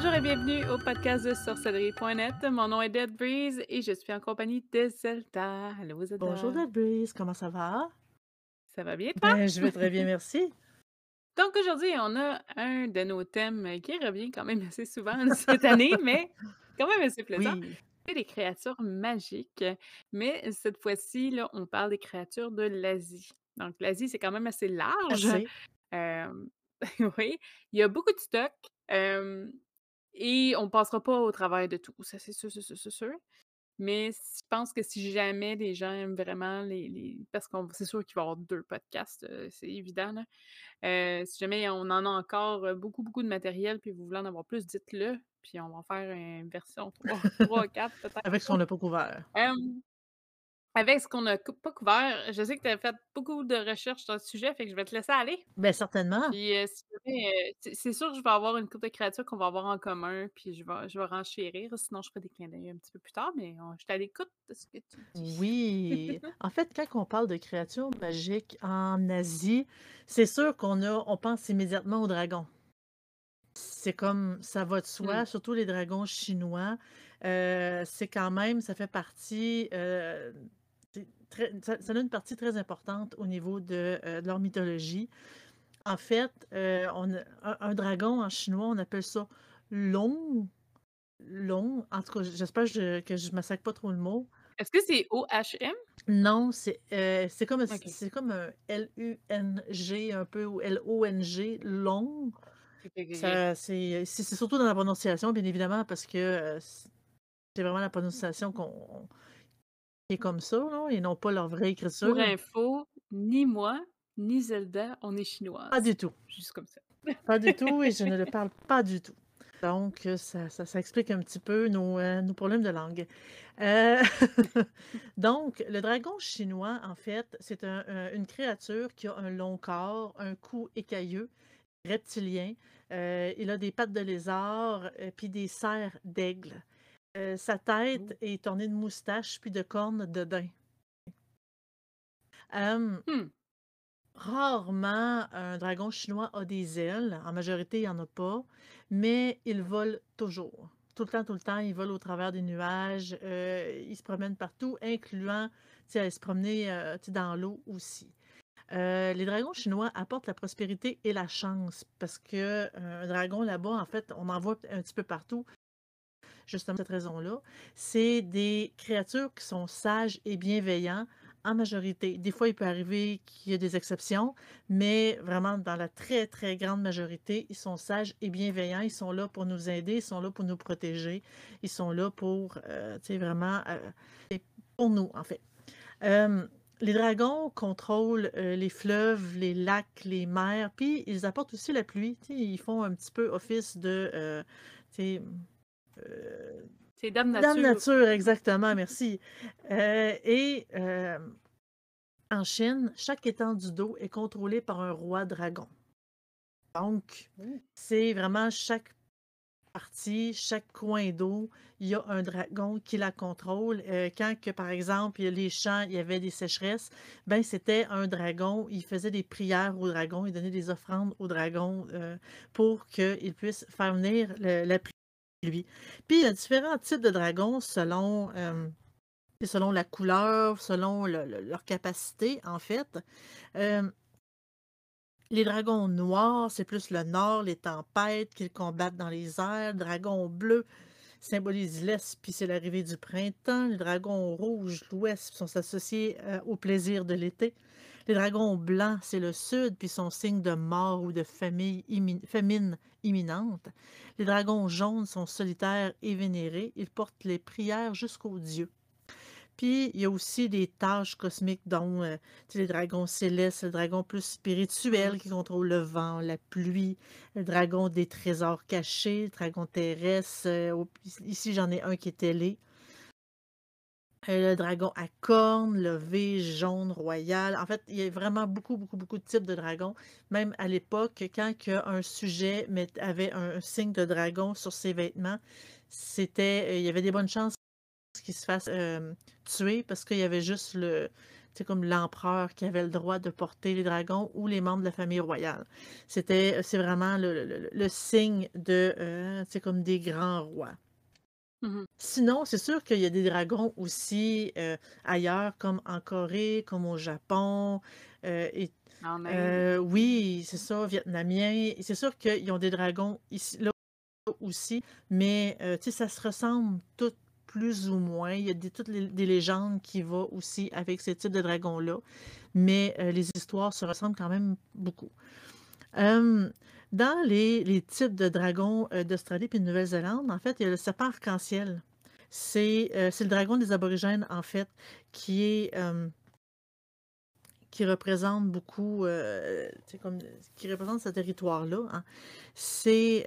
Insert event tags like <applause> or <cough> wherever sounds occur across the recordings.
bonjour et bienvenue au podcast de sorcellerie.net. Mon nom est Dead Breeze et je suis en compagnie de Zelda. Allô Zelda. Bonjour Dead Breeze, comment ça va? Ça va bien toi? Ben, je vais très bien, merci. <laughs> Donc aujourd'hui, on a un de nos thèmes qui revient quand même assez souvent <laughs> cette année, mais quand même assez plaisant. Oui. C'est les créatures magiques. Mais cette fois-ci, là, on parle des créatures de l'Asie. Donc l'Asie, c'est quand même assez large. Assez. Euh, <laughs> oui, il y a beaucoup de stock. euh, et on passera pas au travers de tout. Ça, c'est sûr, c'est sûr, c'est sûr. Mais je pense que si jamais les gens aiment vraiment les. les- Parce que c'est sûr qu'il va y avoir deux podcasts, c'est évident. Là. Euh, si jamais on en a encore beaucoup, beaucoup de matériel, puis vous voulez en avoir plus, dites-le. Puis on va faire une version 3, 3 4 peut-être. Avec ce qu'on n'a pas couvert. Avec ce qu'on n'a pas couvert, je sais que tu as fait beaucoup de recherches sur le sujet, fait que je vais te laisser aller. Ben certainement. Puis euh, euh, c'est sûr que je vais avoir une couple de créatures qu'on va avoir en commun, puis je vais, je vais renchérir. Sinon, je ferai des clins d'œil un petit peu plus tard, mais on- je suis à l'écoute de ce que tu dis. Oui. <laughs> En fait, quand on parle de créatures magiques en Asie, c'est sûr qu'on a, on pense immédiatement aux dragons. C'est comme ça va de soi, Hmm. surtout les dragons chinois. Euh, c'est quand même, ça fait partie, euh, très- ça, ça a une partie très importante au niveau de, euh, de leur mythologie. En fait, euh, on un, un dragon en chinois, on appelle ça long. Long. En tout cas, j'espère que je, je massacre pas trop le mot. Est-ce que c'est OHM? Non, c'est euh, comme, c'est comme un L-U-N-G un peu ou L-O-N-G, long. C'est surtout dans la prononciation, bien évidemment, parce que c'est vraiment la prononciation qu'on qui est comme ça, là, et non pas leur vraie écriture. Pour info, ni moi, ni Zelda, on est chinoise. Pas du tout. Juste comme ça. <laughs> Pas du tout, et je ne le <laughs> parle pas du tout. Donc, euh, ça, ça, ça explique un petit peu nos, euh, nos problèmes de langue. Euh, <laughs> Donc, le dragon chinois, en fait, c'est un- un- une créature qui a un long corps, un cou écailleux, reptilien. Euh, il a des pattes de lézard, puis des serres d'aigle. Euh, sa tête est ornée de moustaches puis de cornes de daim. Euh, Hmm. Rarement, un dragon chinois a des ailes. En majorité, il n'y en a pas. Mais il vole toujours. Tout le temps, tout le temps, il vole au travers des nuages. euh, il se promène partout, incluant aller se promener euh, dans l'eau aussi. Euh, les dragons chinois apportent la prospérité et la chance parce que euh, un dragon là-bas, en fait, on en voit un petit peu partout. Justement, cette raison-là, c'est des créatures qui sont sages et bienveillants en majorité. Des fois, il peut arriver qu'il y ait des exceptions, mais vraiment, dans la très, très grande majorité, ils sont sages et bienveillants. Ils sont là pour nous aider, ils sont là pour nous protéger, ils sont là pour, euh, tu sais, vraiment, euh, pour nous, en fait. Euh, les dragons contrôlent les fleuves, les lacs, les mers, puis ils apportent aussi la pluie. Ils font un petit peu office de, euh, C'est Dame Dame Nature. Nature, exactement, merci. Euh, et euh, en Chine, chaque étendue d'eau est contrôlée par un roi dragon. Donc, Oh. c'est vraiment chaque partie, chaque coin d'eau, il y a un dragon qui la contrôle. Euh, quand, que, par exemple, il y a les champs, il y avait des sécheresses, ben c'était un dragon, il faisait des prières au dragon, il donnait des offrandes au dragon euh, pour qu'il puisse faire venir le- la pluie. Puis, il y a différents types de dragons selon, euh, selon la couleur, selon le- le- leur capacité, en fait. Euh, les dragons noirs, c'est plus le nord, les tempêtes qu'ils combattent dans les airs. Le dragon bleu symbolise l'est, puis c'est l'arrivée du printemps. Les dragons rouges, l'ouest, sont associés euh, au plaisir de l'été. Les dragons blancs, c'est le sud, puis sont signe de mort ou de famille famine imminente. Les dragons jaunes sont solitaires et vénérés. Ils portent les prières jusqu'aux dieux. Puis, il y a aussi des tâches cosmiques, dont euh, les dragons célestes, le dragon plus spirituel qui contrôle le vent, la pluie, le dragon des trésors cachés, le dragon terrestre. euh, ici, j'en ai un qui est ailé. Le dragon à cornes, le V jaune royal. En fait, il y a vraiment beaucoup, beaucoup, beaucoup de types de dragons. Même à l'époque, quand un sujet avait un, signe de dragon sur ses vêtements, c'était, euh, il y avait des bonnes chances qu'il se fasse euh, tuer parce qu'il y avait juste le, c'est comme l'empereur qui avait le droit de porter les dragons ou les membres de la famille royale. C'était, c'est vraiment le, signe de, euh, comme des grands rois. Mmh Sinon, c'est sûr qu'il y a des dragons aussi euh, ailleurs, comme en Corée, comme au Japon. euh, et, En Inde. euh, oui, c'est ça, vietnamien. Et C'est sûr qu'ils ont des dragons ici, là aussi, mais euh, tu sais, ça se ressemble tout plus ou moins. Il y a des, toutes les, des légendes qui vont aussi avec ce type de dragons-là, mais euh, les histoires se ressemblent quand même beaucoup. Euh, dans les, types de dragons euh, d'Australie et de Nouvelle-Zélande, en fait, il y a le serpent arc-en-ciel. C'est euh, le dragon des aborigènes, en fait, qui euh, représente beaucoup, qui représente ce territoire-là. hein. C'est,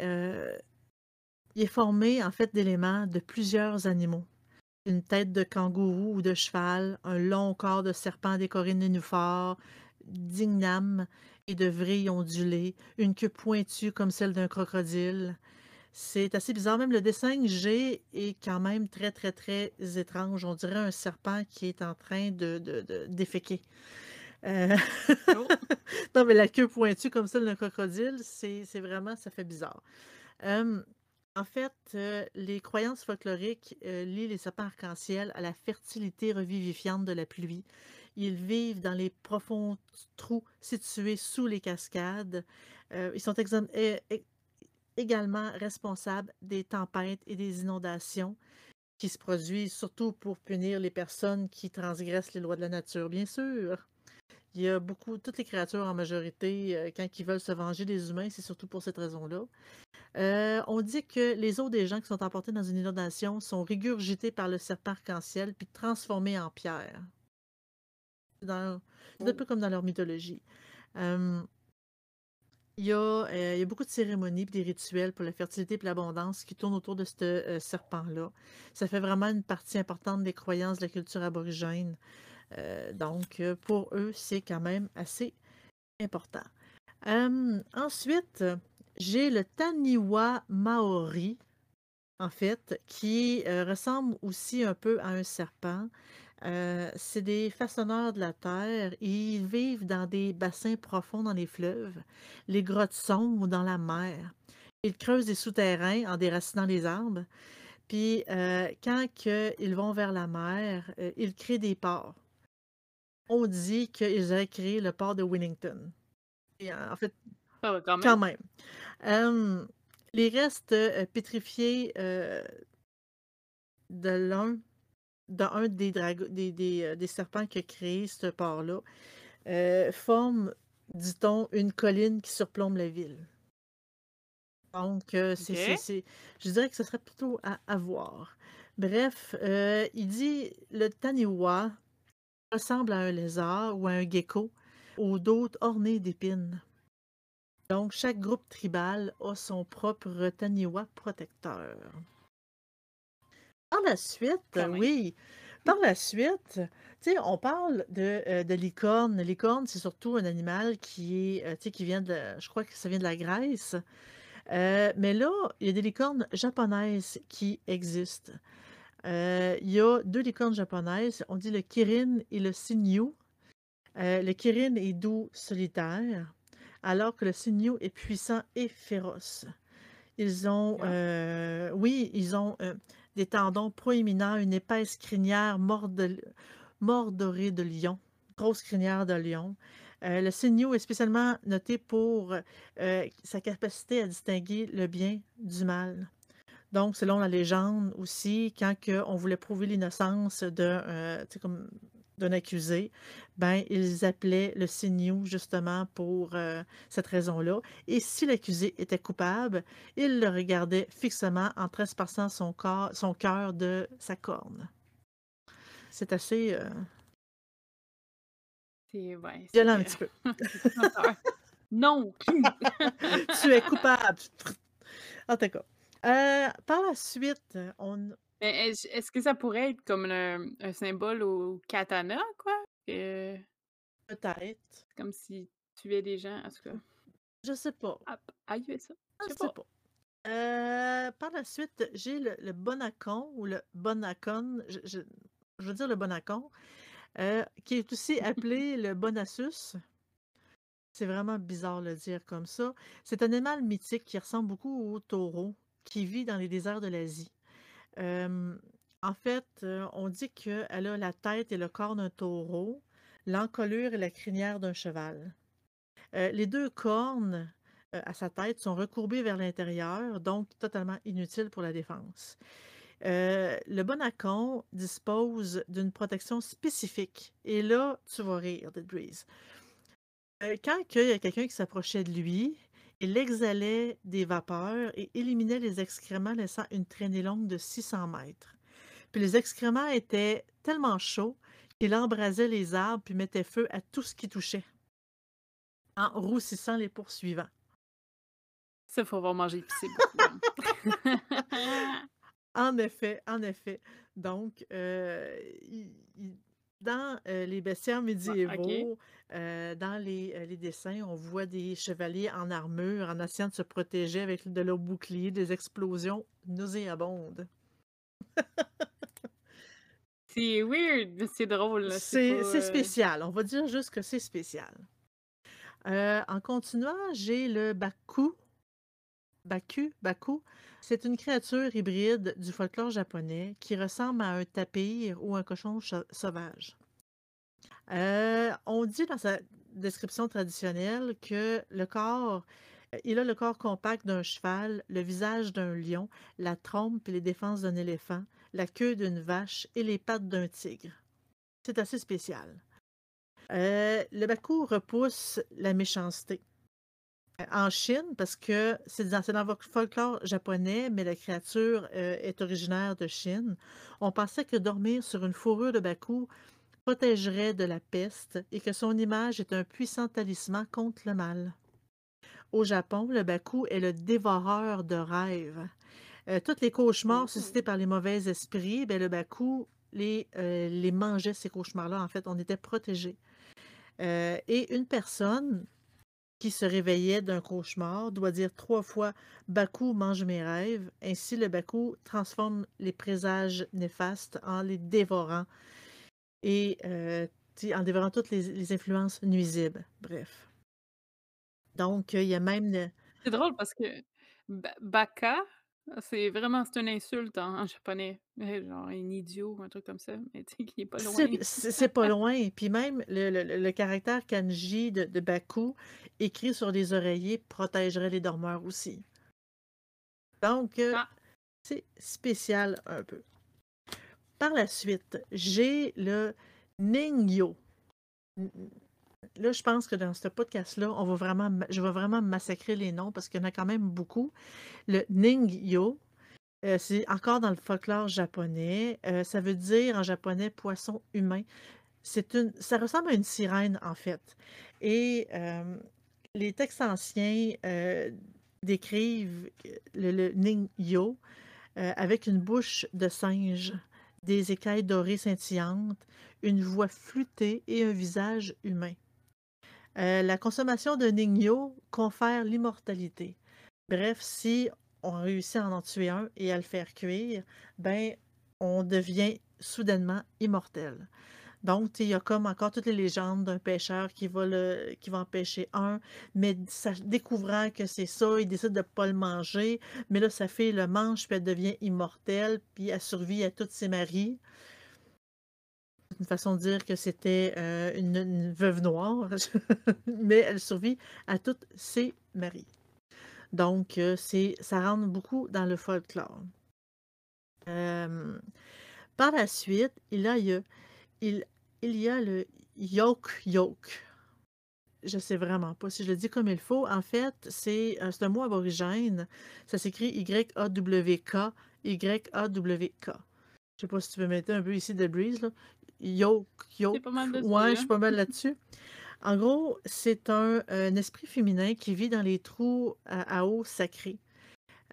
il est formé en fait d'éléments de plusieurs animaux. Une tête de kangourou ou de cheval, un long corps de serpent décoré de nénuphars, d'igname et de vrilles ondulées, une queue pointue comme celle d'un crocodile. C'est assez bizarre. Même le dessin que j'ai est quand même très, très, très étrange. On dirait un serpent qui est en train de, de, de déféquer. Euh, Oh! <laughs> non, mais la queue pointue comme celle d'un crocodile, c'est vraiment, ça fait bizarre. Euh, en fait, euh, les croyances folkloriques euh, lient les serpents arc-en-ciel à la fertilité revivifiante de la pluie. Ils vivent dans les profonds trous situés sous les cascades. Euh, ils sont également responsables des tempêtes et des inondations qui se produisent surtout pour punir les personnes qui transgressent les lois de la nature, bien sûr. Il y a beaucoup, toutes les créatures en majorité, euh, quand ils veulent se venger des humains, c'est surtout pour cette raison-là. Euh, on dit que les os des gens qui sont emportés dans une inondation sont régurgités par le serpent arc-en-ciel puis transformés en pierre. C'est dans- c'est un Oh! peu comme dans leur mythologie. Euh, il y, a, euh, il y a beaucoup de cérémonies et des rituels pour la fertilité et l'abondance qui tournent autour de ce euh, serpent-là. Ça fait vraiment une partie importante des croyances de la culture aborigène. Euh, donc, pour eux, c'est quand même assez important. Ensuite, j'ai le Taniwa Maori, en fait, qui ressemble aussi un peu à un serpent. Euh, c'est des façonneurs de la terre. Ils vivent dans des bassins profonds dans les fleuves, les grottes sombres dans la mer. Ils creusent des souterrains en déracinant les arbres. Puis, euh, quand que ils vont vers la mer, euh, ils créent des ports. On dit qu'ils auraient créé le port de Winnington. Et en fait, Ah quand quand même. même. Euh, les restes pétrifiés de l'un d'un des, drago- des, des, euh, des serpents qui a créé ce port-là euh, forment, dit-on, une colline qui surplombe la ville. Donc, euh, c'est, c'est- OK. c'est- je dirais que ce serait plutôt à, à voir. Bref, euh, il dit le Taniwa ressemble à un lézard ou à un gecko aux dos ornés d'épines. Donc, chaque groupe tribal a son propre Taniwa protecteur. Par la suite, Quand même. oui, par la suite, tu sais, on parle de, euh, de licorne. Licorne, c'est surtout un animal qui est, euh, tu sais, qui vient de, je crois que ça vient de la Grèce. Euh, mais là, il y a des licornes japonaises qui existent. Il y a deux licornes japonaises. On dit le kirin et le sinyu. Le kirin est doux, solitaire, alors que le sinyu est puissant et féroce. Ils ont, Ah. oui, ils ont des tendons proéminents, une épaisse crinière mordorée de lion, grosse crinière de lion. Euh, le sinyu est spécialement noté pour euh, sa capacité à distinguer le bien du mal. Donc, selon la légende aussi, quand on voulait prouver l'innocence d'un euh, d'un accusé, ben, ils appelaient le sinyu justement pour euh, cette raison-là. Et si l'accusé était coupable, il le regardait fixement en trespassant son corps, son cœur de sa corne. C'est assez euh, C'est ouais, violent un c'est, petit peu. <laughs> Non! <laughs> tu es coupable. En tout cas. Euh, par la suite, on. Mais est-ce que ça pourrait être comme un symbole au katana, quoi? Que Peut-être. comme si tu tuais des gens, en tout cas. Je sais pas. Aïe, ça. Je Je sais sais pas. pas. Euh, par la suite, j'ai le, le bonacon ou le bonacon. Je, je- je veux dire le bonacon. euh, qui est aussi appelé <laughs> le Bonassus. C'est vraiment bizarre de le dire comme ça. C'est un animal mythique qui ressemble beaucoup au taureau, qui vit dans les déserts de l'Asie. Euh, en fait, euh, on dit qu'elle a la tête et le corps d'un taureau, l'encolure et la crinière d'un cheval. Euh, les deux cornes à sa tête sont recourbées vers l'intérieur, donc totalement inutiles pour la défense. Euh, le bonacon dispose d'une protection spécifique. Et là, tu vas rire, Dead Breeze. Quand il y a quelqu'un qui s'approchait de lui, il exhalait des vapeurs et éliminait les excréments, laissant une traînée longue de 600 mètres. Puis les excréments étaient tellement chauds qu'il embrasait les arbres puis mettait feu à tout ce qui touchait, en roussissant les poursuivants. Ça, faut avoir mangé épicé beaucoup. hein. <laughs> En effet, en effet. Donc, euh, il- il- dans euh, les bestiaires médiévaux, euh, dans les, euh, les dessins, on voit des chevaliers en armure en essayant de se protéger avec de leur bouclier des explosions nauséabondes. c'est weird, mais c'est drôle. C'est pas, euh, spécial. On va dire juste que c'est spécial. Euh, en continuant, j'ai le Baku. Baku, Baku, c'est une créature hybride du folklore japonais qui ressemble à un tapir ou un cochon sauvage. Euh, on dit dans sa description traditionnelle que le corps, euh, il a le corps compact d'un cheval, le visage d'un lion, la trompe et les défenses d'un éléphant, la queue d'une vache et les pattes d'un tigre. C'est assez spécial. Euh, le Baku repousse la méchanceté. En Chine, parce que c'est dans, le folklore japonais, mais la créature euh, est originaire de Chine, on pensait que dormir sur une fourrure de Baku protégerait de la peste et que son image est un puissant talisman contre le mal. Au Japon, le Baku est le dévoreur de rêves. Euh, tous les cauchemars Ouh. suscités par les mauvais esprits, ben, le Baku les, euh, les mangeait, ces cauchemars-là. En fait, on était protégés. Euh, et une personne qui se réveillait d'un cauchemar doit dire trois fois Baku mange mes rêves. Ainsi, le Baku transforme les présages néfastes en les dévorant et euh, en dévorant toutes les, influences nuisibles. Bref. Donc, il y a même C'est drôle parce que ba- baka, c'est vraiment c'est une insulte en, en japonais. Genre un idiot ou un truc comme ça. Mais tu sais, qui est pas loin. C'est pas loin. Puis même le, le- le- le caractère kanji de, de Baku écrit sur les oreillers protégerait les dormeurs aussi. Donc, euh, Ah. c'est spécial un peu. Par la suite, j'ai le Ningyo. Là, je pense que dans ce podcast-là, on va vraiment, je vais vraiment massacrer les noms parce qu'il y en a quand même beaucoup. Le Ningyo, euh, c'est encore dans le folklore japonais. Euh, ça veut dire en japonais poisson humain. C'est une, ça ressemble à une sirène en fait. Et euh, les textes anciens euh, décrivent le, le Ningyo avec une bouche de singe, des écailles dorées scintillantes, une voix flûtée et un visage humain. Euh, la consommation de Ningyo confère l'immortalité. Bref, si on réussit à en tuer un et à le faire cuire, ben on devient soudainement immortel. Donc, il y a comme encore toutes les légendes d'un pêcheur qui va, le, qui va en pêcher un, mais découvrant que c'est ça, il décide de ne pas le manger, mais là, sa fille le mange, puis elle devient immortelle, puis elle survit à tous ses maris. Une façon de dire que c'était euh, une, veuve noire, <laughs> mais elle survit à tous ses maris. Donc, euh, ça rentre beaucoup dans le folklore. Euh, par la suite, il, a, il, y a- il, y a le yoke yoke. Je sais vraiment pas si je le dis comme il faut. En fait, c'est un mot aborigène. Ça s'écrit Y-A-W-K, Y-A-W-K. Je sais pas si tu veux mettre un peu ici de breeze, là. Yoke, yoke. pas mal dessus, Ouais, je suis pas mal là-dessus. En gros, c'est un, un esprit féminin qui vit dans les trous à, à eau sacrée.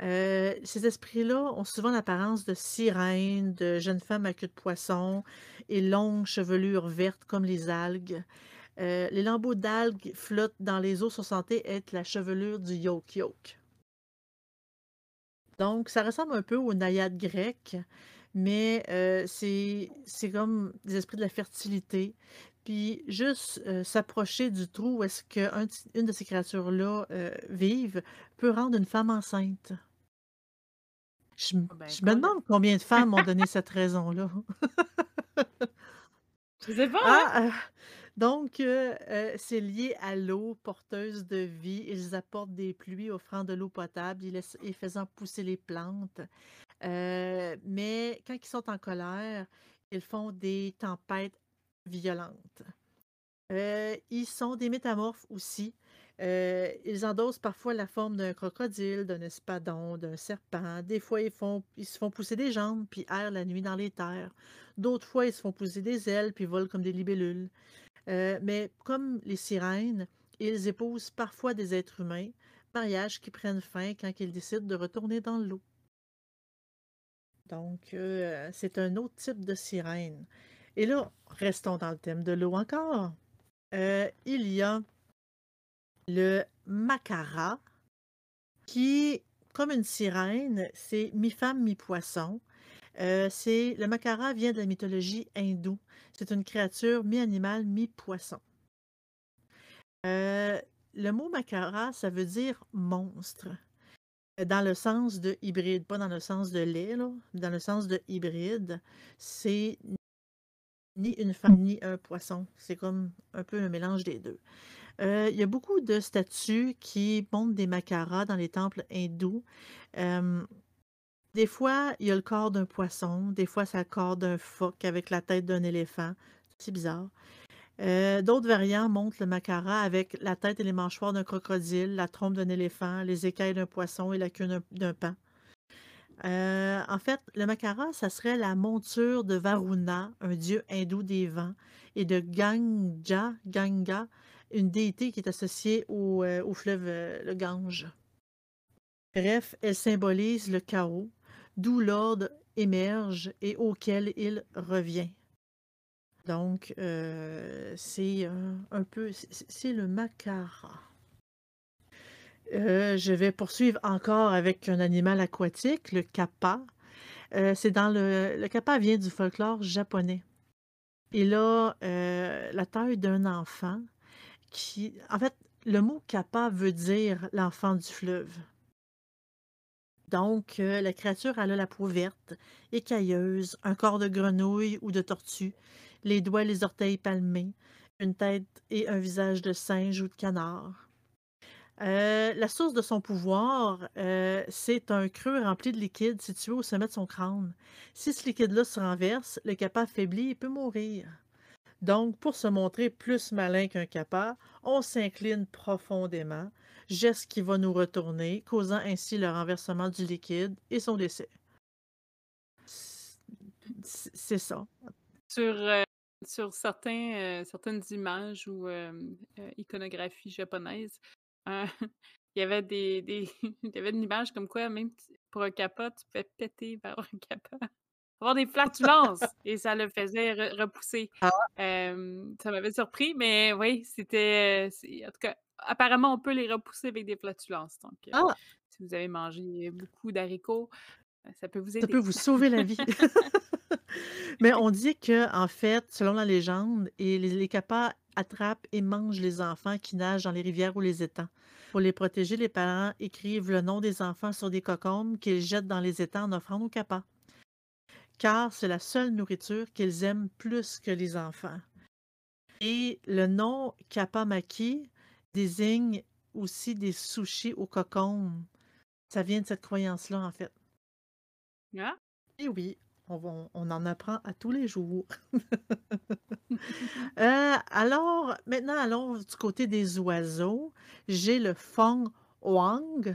Euh, ces esprits-là ont souvent l'apparence de sirènes, de jeunes femmes à queue de poisson et longues chevelures vertes comme les algues. Euh, les lambeaux d'algues flottent dans les eaux sont censés être la chevelure du yoke-yoke. Donc, ça ressemble un peu aux naïades grecques, mais euh, c'est comme des esprits de la fertilité. Puis juste euh, s'approcher du trou où est-ce qu'une une de ces créatures-là euh, vivent peut rendre une femme enceinte. Je, Ah ben, je me demande combien de femmes ont donné cette raison-là. <laughs> Je sais pas, hein? Ah, euh, donc, euh, euh, c'est lié à l'eau porteuse de vie. Ils apportent des pluies offrant de l'eau potable et, laissent- et faisant pousser les plantes. Euh, mais quand ils sont en colère, ils font des tempêtes violentes. Euh, ils sont des métamorphes aussi. Euh, ils endossent parfois la forme d'un crocodile, d'un espadon, d'un serpent. Des fois, ils, font, ils se font pousser des jambes puis errent la nuit dans les terres. D'autres fois, ils se font pousser des ailes puis volent comme des libellules. Mais comme les sirènes, ils épousent parfois des êtres humains, mariages qui prennent fin quand ils décident de retourner dans l'eau. Donc, euh, c'est un autre type de sirène. Et là, restons dans le thème de l'eau encore. Euh, il y a le macara, qui, comme une sirène, c'est mi-femme, mi-poisson. Euh, le macara vient de la mythologie hindoue. C'est une créature mi-animal, mi-poisson. Le mot macara, ça veut dire monstre. Dans le sens de hybride, pas dans le sens de lait, là, dans le sens de hybride, c'est ni une femme ni un poisson. C'est comme un peu un mélange des deux. Euh, il y a beaucoup de statues qui montrent des macaras dans les temples hindous. Des fois, il y a le corps d'un poisson, des fois, c'est le corps d'un phoque avec la tête d'un éléphant. C'est bizarre. Euh, D'autres variants montrent le macara avec la tête et les mâchoires d'un crocodile, la trompe d'un éléphant, les écailles d'un poisson et la queue d'un- paon. Euh, en fait, le macara, ça serait la monture de Varuna, un dieu hindou des vents, et de Ganga, Ganga, une déité qui est associée au, euh, fleuve euh, le Gange. Bref, elle symbolise le chaos, d'où l'ordre émerge et auquel il revient. Donc, euh, c'est euh, un peu, c'est le macara. Euh, je vais poursuivre encore avec un animal aquatique, le kappa. C'est dans le, le kappa vient du folklore japonais. Il a la taille d'un enfant qui, en fait, le mot kappa veut dire l'enfant du fleuve. Donc, la créature elle a la peau verte, écailleuse, un corps de grenouille ou de tortue, les doigts et les orteils palmés, une tête et un visage de singe ou de canard. Euh, la source de son pouvoir, euh, c'est un creux rempli de liquide situé au sommet de son crâne. Si ce liquide-là se renverse, le kappa affaibli peut mourir. Donc, pour se montrer plus malin qu'un kappa, on s'incline profondément, geste qui va nous retourner, causant ainsi le renversement du liquide et son décès. C'est ça. Sur, euh, sur certains, euh, certaines images ou euh, iconographies japonaises, euh, <laughs> il y avait des, des <laughs> il y avait une image comme quoi même pour un kappa, tu pouvais péter par un kappa. <laughs> Avoir des flatulences et ça le faisait re- repousser. Ah, ça m'avait surpris, mais oui, c'était. En tout cas, apparemment, on peut les repousser avec des flatulences. Donc, ah, si vous avez mangé beaucoup d'haricots, ça peut vous ça aider. peut vous sauver la vie. <laughs> Mais on dit que, en fait, selon la légende, et les, les kappas attrapent et mangent les enfants qui nagent dans les rivières ou les étangs. Pour les protéger, les parents écrivent le nom des enfants sur des cocombes qu'ils jettent dans les étangs en offrande aux kappas. Car c'est la seule nourriture qu'ils aiment plus que les enfants. Et le nom Kappa-maki désigne aussi des sushis aux cocombes. Ça vient de cette croyance-là, en fait. Ah, Et oui, on, en apprend à tous les jours. <laughs> Euh, alors, maintenant, allons du côté des oiseaux. J'ai le Feng Huang.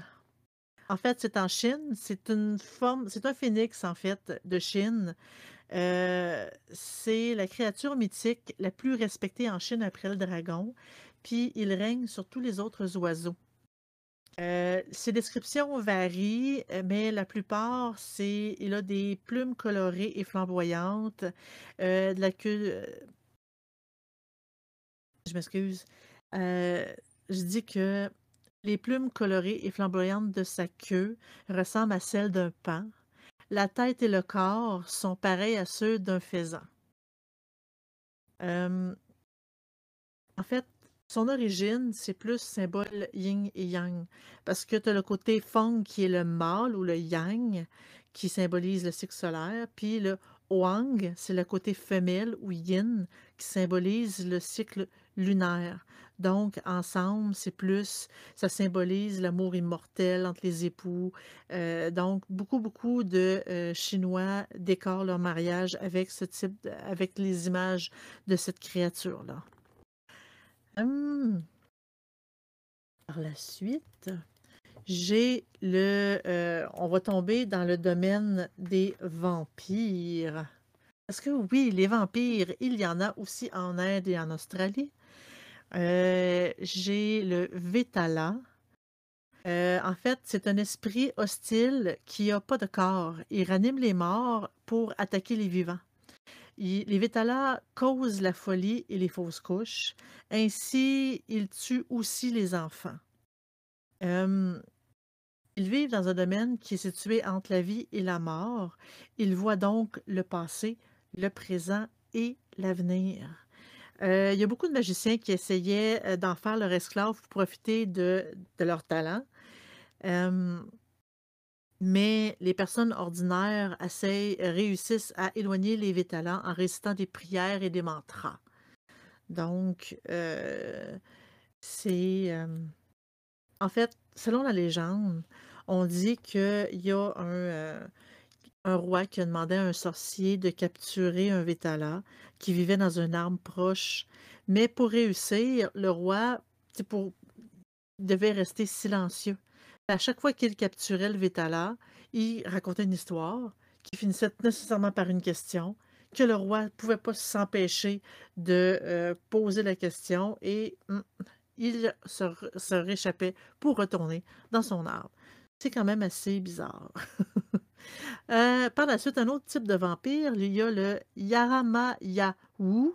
En fait, c'est en Chine. C'est une forme, c'est un phénix, en fait, de Chine. Euh, c'est la créature mythique la plus respectée en Chine après le dragon. Puis il règne sur tous les autres oiseaux. Euh, ses descriptions varient, euh, mais la plupart, c'est il a des plumes colorées et flamboyantes, euh, de la queue. je m'excuse. Je dis que les plumes colorées et flamboyantes de sa queue ressemblent à celles d'un paon. La tête et le corps sont pareils à ceux d'un faisan. En fait, son origine, c'est plus symbole yin et yang, parce que tu as le côté feng qui est le mâle ou le yang, qui symbolise le cycle solaire, puis le huang, c'est le côté femelle ou yin, qui symbolise le cycle lunaire. Donc, ensemble, c'est plus, ça symbolise l'amour immortel entre les époux. Euh, donc, beaucoup, beaucoup de euh, Chinois décorent leur mariage avec ce type, avec les images de cette créature-là. Hum, Par la suite, j'ai le, euh, on va tomber dans le domaine des vampires. Parce que oui, les vampires, il y en a aussi en Inde et en Australie. Euh, j'ai le Vetala. Euh, en fait, c'est un esprit hostile qui n'a pas de corps. Il ranime les morts pour attaquer les vivants. Les Vétalas causent la folie et les fausses couches. Ainsi, ils tuent aussi les enfants. Ils vivent dans un domaine qui est situé entre la vie et la mort. Ils voient donc le passé, le présent et l'avenir. Euh, il y a beaucoup de magiciens qui essayaient euh, d'en faire leur esclave pour profiter de, de leur talent. Mais les personnes ordinaires essayent, réussissent à éloigner les vétalans en récitant des prières et des mantras. Donc, euh, c'est... euh, en fait, selon la légende, on dit qu'il y a un, euh, roi qui a demandé à un sorcier de capturer un Vétala qui vivait dans un arbre proche. Mais pour réussir, le roi devait rester silencieux. À chaque fois qu'il capturait le Vétala, il racontait une histoire qui finissait nécessairement par une question que le roi ne pouvait pas s'empêcher de euh, poser la question et hum, il se, réchappait pour retourner dans son arbre. C'est quand même assez bizarre. <laughs> Euh, par la suite, un autre type de vampire, il y a le Yaramayahu,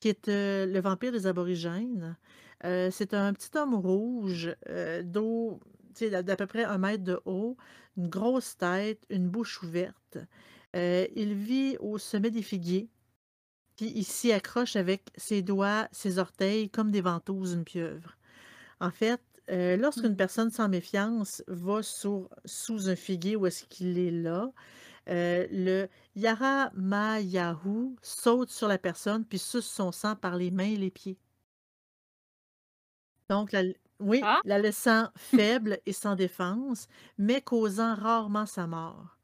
qui est euh, le vampire des aborigènes. C'est un petit homme rouge d'eau, d'à peu près un mètre de haut, une grosse tête, une bouche ouverte. Euh, il vit au sommet des figuiers, puis il s'y accroche avec ses doigts, ses orteils, comme des ventouses d'une pieuvre. En fait, euh, lorsqu'une Mhm. personne sans méfiance va sur- sous un figuier où est-ce qu'il est là, euh, le Yaramayahu saute sur la personne puis suce son sang par les mains et les pieds. Donc, la, oui, Ah! la laissant faible et sans défense, mais causant rarement sa mort.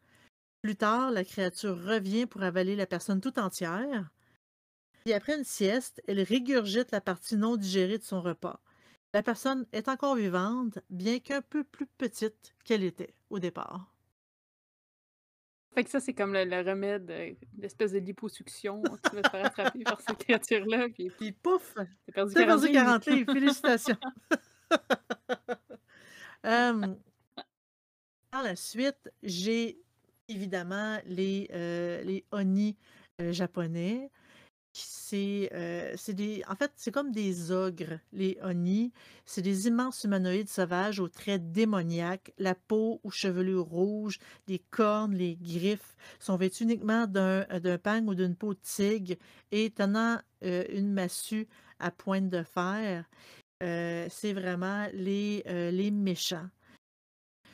Plus tard, la créature revient pour avaler la personne tout entière. Puis après une sieste, elle régurgite la partie non digérée de son repas. La personne est encore vivante, bien qu'un peu plus petite qu'elle était au départ. Fait que ça, c'est comme le, le remède, euh, l'espèce de liposuction qui va te faire attraper par cette <laughs> créature-là, puis Puis pouf, t'as perdu t'as 40 perdu livres. 40 livres, félicitations. <laughs> <laughs> Par la suite, j'ai évidemment les, euh, oni japonais. C'est des, en fait, c'est comme des ogres, les oni. C'est des immenses humanoïdes sauvages aux traits démoniaques, la peau ou chevelure rouge, des cornes, les griffes, sont vêtus uniquement d'un pang ou d'une peau de tigre et tenant une massue à pointe de fer. Euh, c'est vraiment les, euh, les méchants.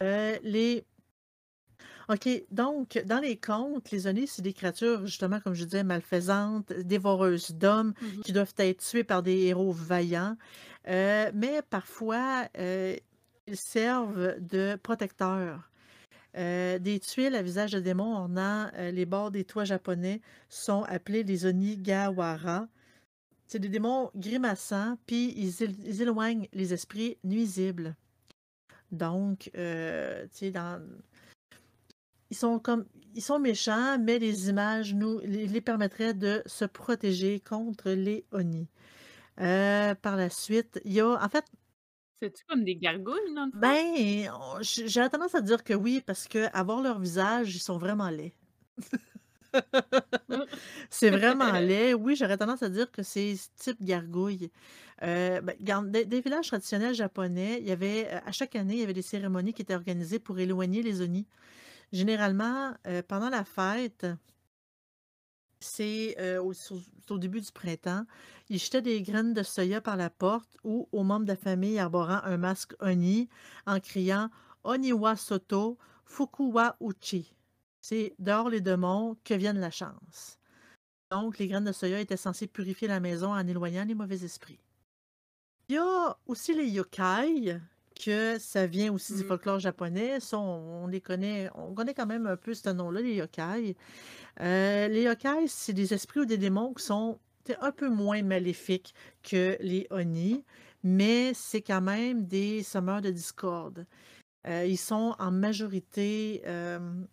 Euh, les OK, donc, dans les contes, les Oni, c'est des créatures, justement, comme je disais, malfaisantes, dévoreuses d'hommes, Mhm. qui doivent être tuées par des héros vaillants. Mais parfois, ils servent de protecteurs. Euh, des tuiles à visage de démon ornant euh, les bords des toits japonais sont appelés les Onigawara. C'est des démons grimaçants, puis ils, él- ils éloignent les esprits nuisibles. Donc, euh, tu sais, dans, ils sont comme ils sont méchants, mais les images nous les, les permettraient de se protéger contre les Oni. Euh, par la suite, il y a en fait, C'est-tu comme des gargouilles, fond? ben, on- j- j'aurais tendance à dire que oui, parce que à voir leur visage, ils sont vraiment laids. <laughs> <laughs> C'est vraiment laid. Oui, j'aurais tendance à dire que c'est ce type gargouille. Euh, ben, des, villages traditionnels japonais, il y avait, euh, à chaque année, il y avait des cérémonies qui étaient organisées pour éloigner les Oni. Généralement, heu, pendant la fête c'est, heu, au au début du printemps, ils jetaient des graines de soya par la porte ou aux membres de la famille arborant un masque Oni en criant: «Oni wa soto, fuku wa uchi». C'est: «Dehors les démons, que vienne la chance». Donc les graines de soya étaient censées purifier la maison en éloignant les mauvais esprits. Il y a aussi les yokai, que ça vient aussi du Mmh. folklore japonais. Ça, on on les connaît on connaît quand même un peu ce nom-là, les yokai. Heu, les yokai, c'est des esprits ou des démons qui sont un peu moins maléfiques que les oni, mais c'est quand même des semeurs de discorde. Heu, ils sont en majorité, sais,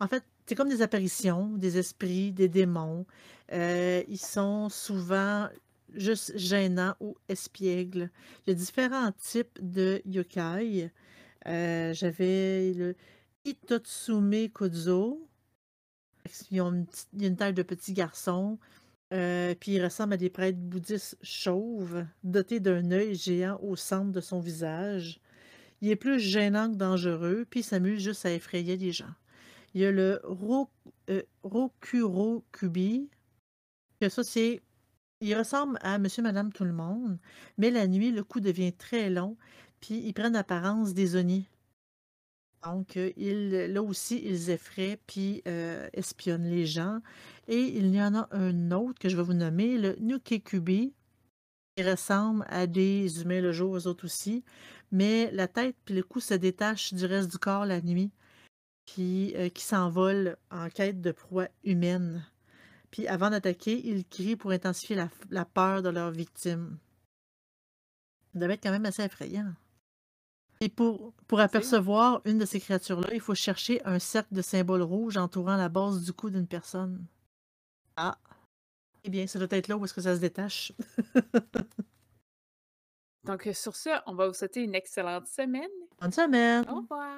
en fait, c'est comme des apparitions, des esprits, des démons. Heu, ils sont souvent juste gênants ou espiègles. Il y a différents types de yokai. Heu, j'avais le Hitotsume Kozo. Ont une il une taille de petit garçon, heu, puis ils ressemblent à des prêtres bouddhistes chauves, dotés d'un œil géant au centre de son visage. Il est plus gênant que dangereux, puis il s'amuse juste à effrayer les gens. Il y a le heu, Rokurokubi, ça il ressemble à monsieur, madame, tout le monde, mais la nuit, le cou devient très long, puis ils prennent l'apparence des Oni. Donc, ils là aussi, ils effraient puis, heu, espionnent les gens et il y en a un autre que je vais vous nommer, le Nukekubi. Ils ressemblent à des humains le jour, eux autres aussi, mais la tête puis le cou se détachent du reste du corps la nuit, puis, heu, qui s'envolent en quête de proies humaines. Puis avant d'attaquer, ils crient pour intensifier la peur de leurs victimes. Ça devait être quand même assez effrayant. Et pour pour apercevoir une de ces créatures-là, il faut chercher un cercle de symboles rouges entourant la base du cou d'une personne. Ah! Eh bien, ça doit être là où est-ce que ça se détache. <laughs> Donc, sur ce, on va vous souhaiter une excellente semaine. Bonne Au semaine! revoir.